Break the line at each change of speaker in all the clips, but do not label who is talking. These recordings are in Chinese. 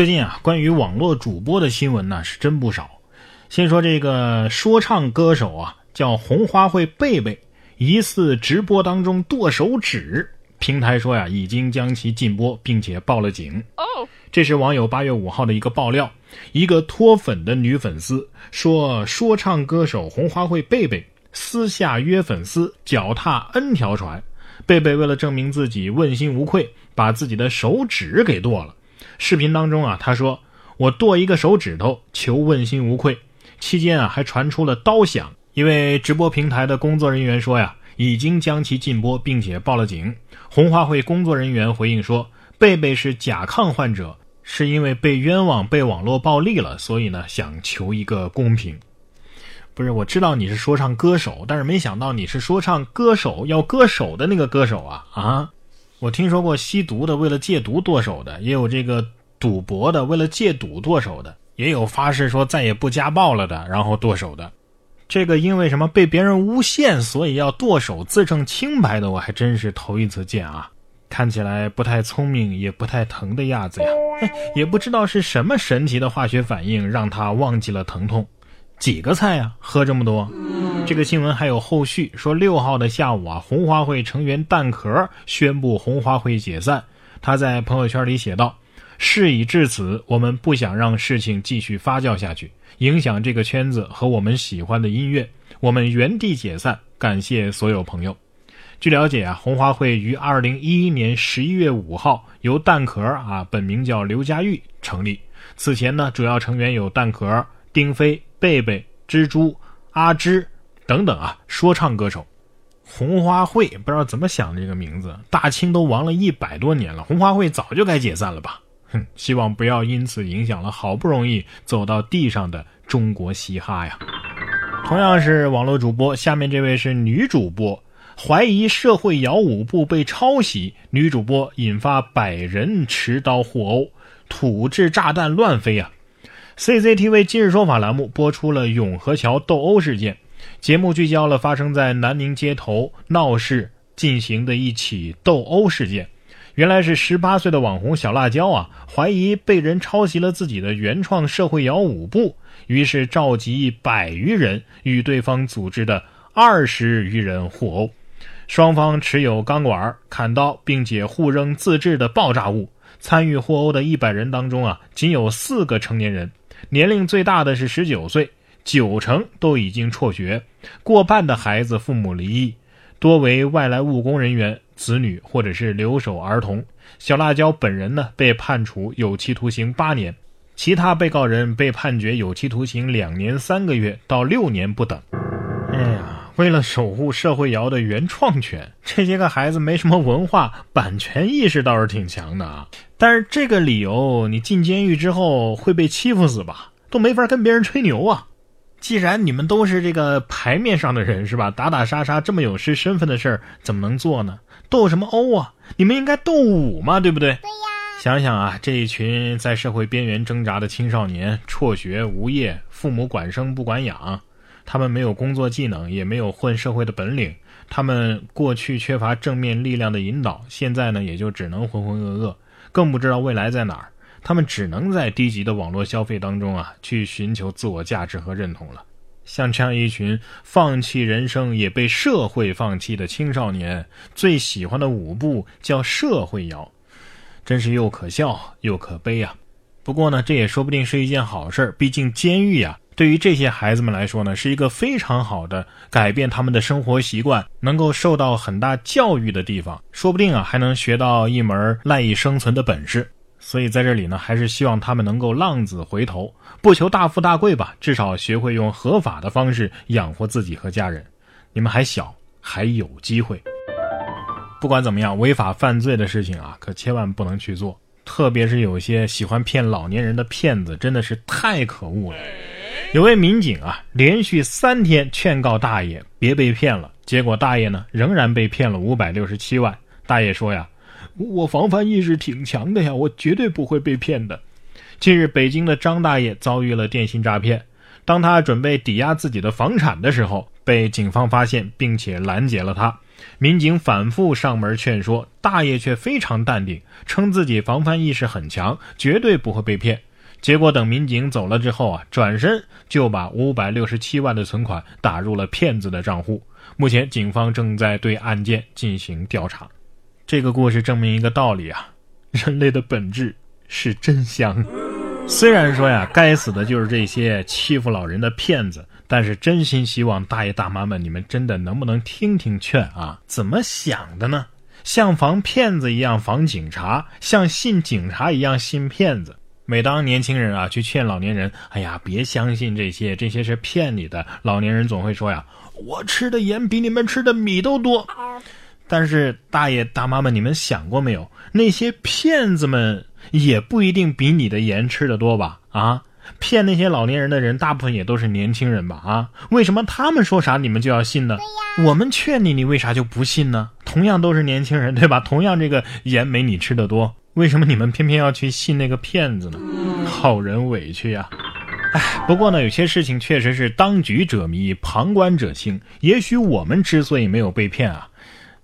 最近啊，关于网络主播的新闻呢是真不少。先说这个说唱歌手啊，叫红花会贝贝，疑似直播当中剁手指。平台说呀，已经将其禁播，并且报了警。哦，这是网友八月五号的一个爆料。一个脱粉的女粉丝说，说唱歌手红花会贝贝私下约粉丝脚踏 N 条船，贝贝为了证明自己问心无愧，把自己的手指给剁了。视频当中啊，他说：“我剁一个手指头，求问心无愧。”期间啊，还传出了刀响。一位直播平台的工作人员说：“呀，已经将其禁播，并且报了警。”红花会工作人员回应说：“贝贝是甲亢患者，是因为被冤枉、被网络暴力了，所以呢，想求一个公平。”不是，我知道你是说唱歌手，但是没想到你是说唱歌手要割手的那个歌手啊啊！我听说过吸毒的为了戒毒剁手的，也有这个赌博的为了戒赌剁手的，也有发誓说再也不家暴了的，然后剁手的。这个因为什么被别人诬陷，所以要剁手自证清白的，我还真是头一次见啊！看起来不太聪明，也不太疼的样子呀，也不知道是什么神奇的化学反应让他忘记了疼痛。几个菜呀？喝这么多？这个新闻还有后续，说六号的下午啊，红花会成员蛋壳宣布红花会解散。他在朋友圈里写道：“事已至此，我们不想让事情继续发酵下去，影响这个圈子和我们喜欢的音乐，我们原地解散。感谢所有朋友。”据了解啊，红花会于二零一一年十一月五号由蛋壳啊，本名叫刘佳玉成立。此前呢，主要成员有蛋壳、丁飞。贝贝、蜘蛛、阿芝等等啊，说唱歌手，红花会不知道怎么想的这个名字。大清都亡了一百多年了，红花会早就该解散了吧？哼，希望不要因此影响了好不容易走到地上的中国嘻哈呀。同样是网络主播，下面这位是女主播，怀疑社会摇舞步被抄袭，女主播引发百人持刀互殴，土制炸弹乱飞啊！CCTV 今日说法栏目播出了永和桥斗殴事件，节目聚焦了发生在南宁街头闹市进行的一起斗殴事件。原来是十八岁的网红小辣椒啊，怀疑被人抄袭了自己的原创社会摇舞步，于是召集百余人与对方组织的二十余人互殴，双方持有钢管、砍刀，并且互扔自制的爆炸物。参与互殴的一百人当中啊，仅有四个成年人。年龄最大的是十九岁，九成都已经辍学，过半的孩子父母离异，多为外来务工人员子女或者是留守儿童。小辣椒本人呢被判处有期徒刑八年，其他被告人被判决有期徒刑两年三个月到六年不等。哎呀，为了守护社会摇的原创权，这些个孩子没什么文化，版权意识倒是挺强的啊。但是这个理由，你进监狱之后会被欺负死吧？都没法跟别人吹牛啊！既然你们都是这个牌面上的人，是吧？打打杀杀这么有失身份的事儿，怎么能做呢？斗什么殴啊？你们应该斗武嘛，对不对？
对呀。
想想啊，这一群在社会边缘挣扎的青少年，辍学、无业，父母管生不管养，他们没有工作技能，也没有混社会的本领，他们过去缺乏正面力量的引导，现在呢，也就只能浑浑噩噩。更不知道未来在哪儿，他们只能在低级的网络消费当中啊，去寻求自我价值和认同了。像这样一群放弃人生也被社会放弃的青少年，最喜欢的舞步叫社会摇，真是又可笑又可悲啊！不过呢，这也说不定是一件好事，毕竟监狱啊。对于这些孩子们来说呢，是一个非常好的改变他们的生活习惯、能够受到很大教育的地方，说不定啊还能学到一门赖以生存的本事。所以在这里呢，还是希望他们能够浪子回头，不求大富大贵吧，至少学会用合法的方式养活自己和家人。你们还小，还有机会。不管怎么样，违法犯罪的事情啊，可千万不能去做，特别是有些喜欢骗老年人的骗子，真的是太可恶了。有位民警啊，连续三天劝告大爷别被骗了，结果大爷呢仍然被骗了五百六十七万。大爷说呀：“我防范意识挺强的呀，我绝对不会被骗的。”近日，北京的张大爷遭遇了电信诈骗，当他准备抵押自己的房产的时候，被警方发现并且拦截了他。民警反复上门劝说，大爷却非常淡定，称自己防范意识很强，绝对不会被骗。结果等民警走了之后啊，转身就把五百六十七万的存款打入了骗子的账户。目前警方正在对案件进行调查。这个故事证明一个道理啊，人类的本质是真香。虽然说呀，该死的就是这些欺负老人的骗子。但是真心希望大爷大妈们，你们真的能不能听听劝啊？怎么想的呢？像防骗子一样防警察，像信警察一样信骗子。每当年轻人啊去劝老年人，哎呀，别相信这些，这些是骗你的。老年人总会说呀，我吃的盐比你们吃的米都多。但是大爷大妈们，你们想过没有？那些骗子们也不一定比你的盐吃的多吧？啊？骗那些老年人的人，大部分也都是年轻人吧？啊，为什么他们说啥你们就要信呢？我们劝你，你为啥就不信呢？同样都是年轻人，对吧？同样这个盐没你吃的多，为什么你们偏偏要去信那个骗子呢？好人委屈呀！唉，不过呢，有些事情确实是当局者迷，旁观者清。也许我们之所以没有被骗啊，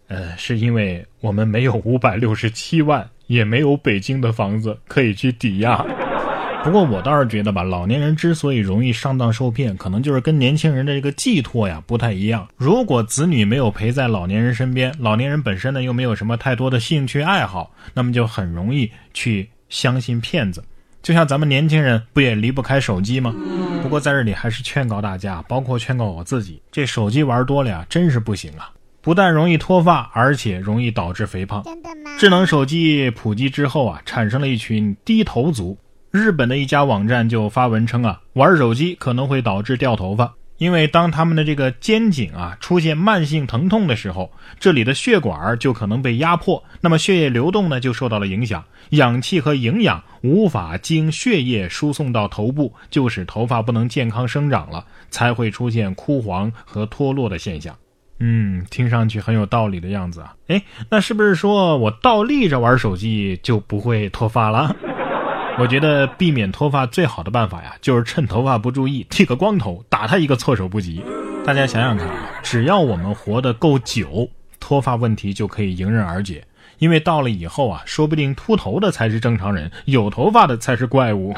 呃，是因为我们没有五百六十七万，也没有北京的房子可以去抵押。不过我倒是觉得吧，老年人之所以容易上当受骗，可能就是跟年轻人的这个寄托呀不太一样。如果子女没有陪在老年人身边，老年人本身呢又没有什么太多的兴趣爱好，那么就很容易去相信骗子。就像咱们年轻人不也离不开手机吗？不过在这里还是劝告大家，包括劝告我自己，这手机玩多了呀，真是不行啊！不但容易脱发，而且容易导致肥胖。真的吗？智能手机普及之后啊，产生了一群低头族。日本的一家网站就发文称啊，玩手机可能会导致掉头发，因为当他们的这个肩颈啊出现慢性疼痛的时候，这里的血管就可能被压迫，那么血液流动呢就受到了影响，氧气和营养无法经血液输送到头部，就使头发不能健康生长了，才会出现枯黄和脱落的现象。嗯，听上去很有道理的样子啊。哎，那是不是说我倒立着玩手机就不会脱发了？我觉得避免脱发最好的办法呀，就是趁头发不注意剃个光头，打他一个措手不及。大家想想看啊，只要我们活得够久，脱发问题就可以迎刃而解。因为到了以后啊，说不定秃头的才是正常人，有头发的才是怪物。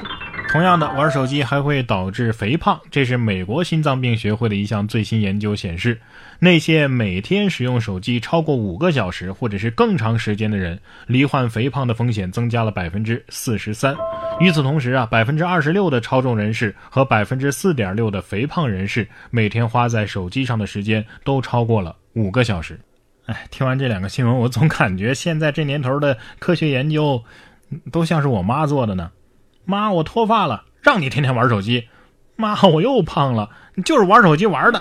同样的，玩手机还会导致肥胖，这是美国心脏病学会的一项最新研究显示，那些每天使用手机超过五个小时或者是更长时间的人，罹患肥胖的风险增加了百分之四十三。与此同时啊，百分之二十六的超重人士和百分之四点六的肥胖人士，每天花在手机上的时间都超过了五个小时。哎，听完这两个新闻，我总感觉现在这年头的科学研究，都像是我妈做的呢。妈，我脱发了，让你天天玩手机。妈，我又胖了，你就是玩手机玩的。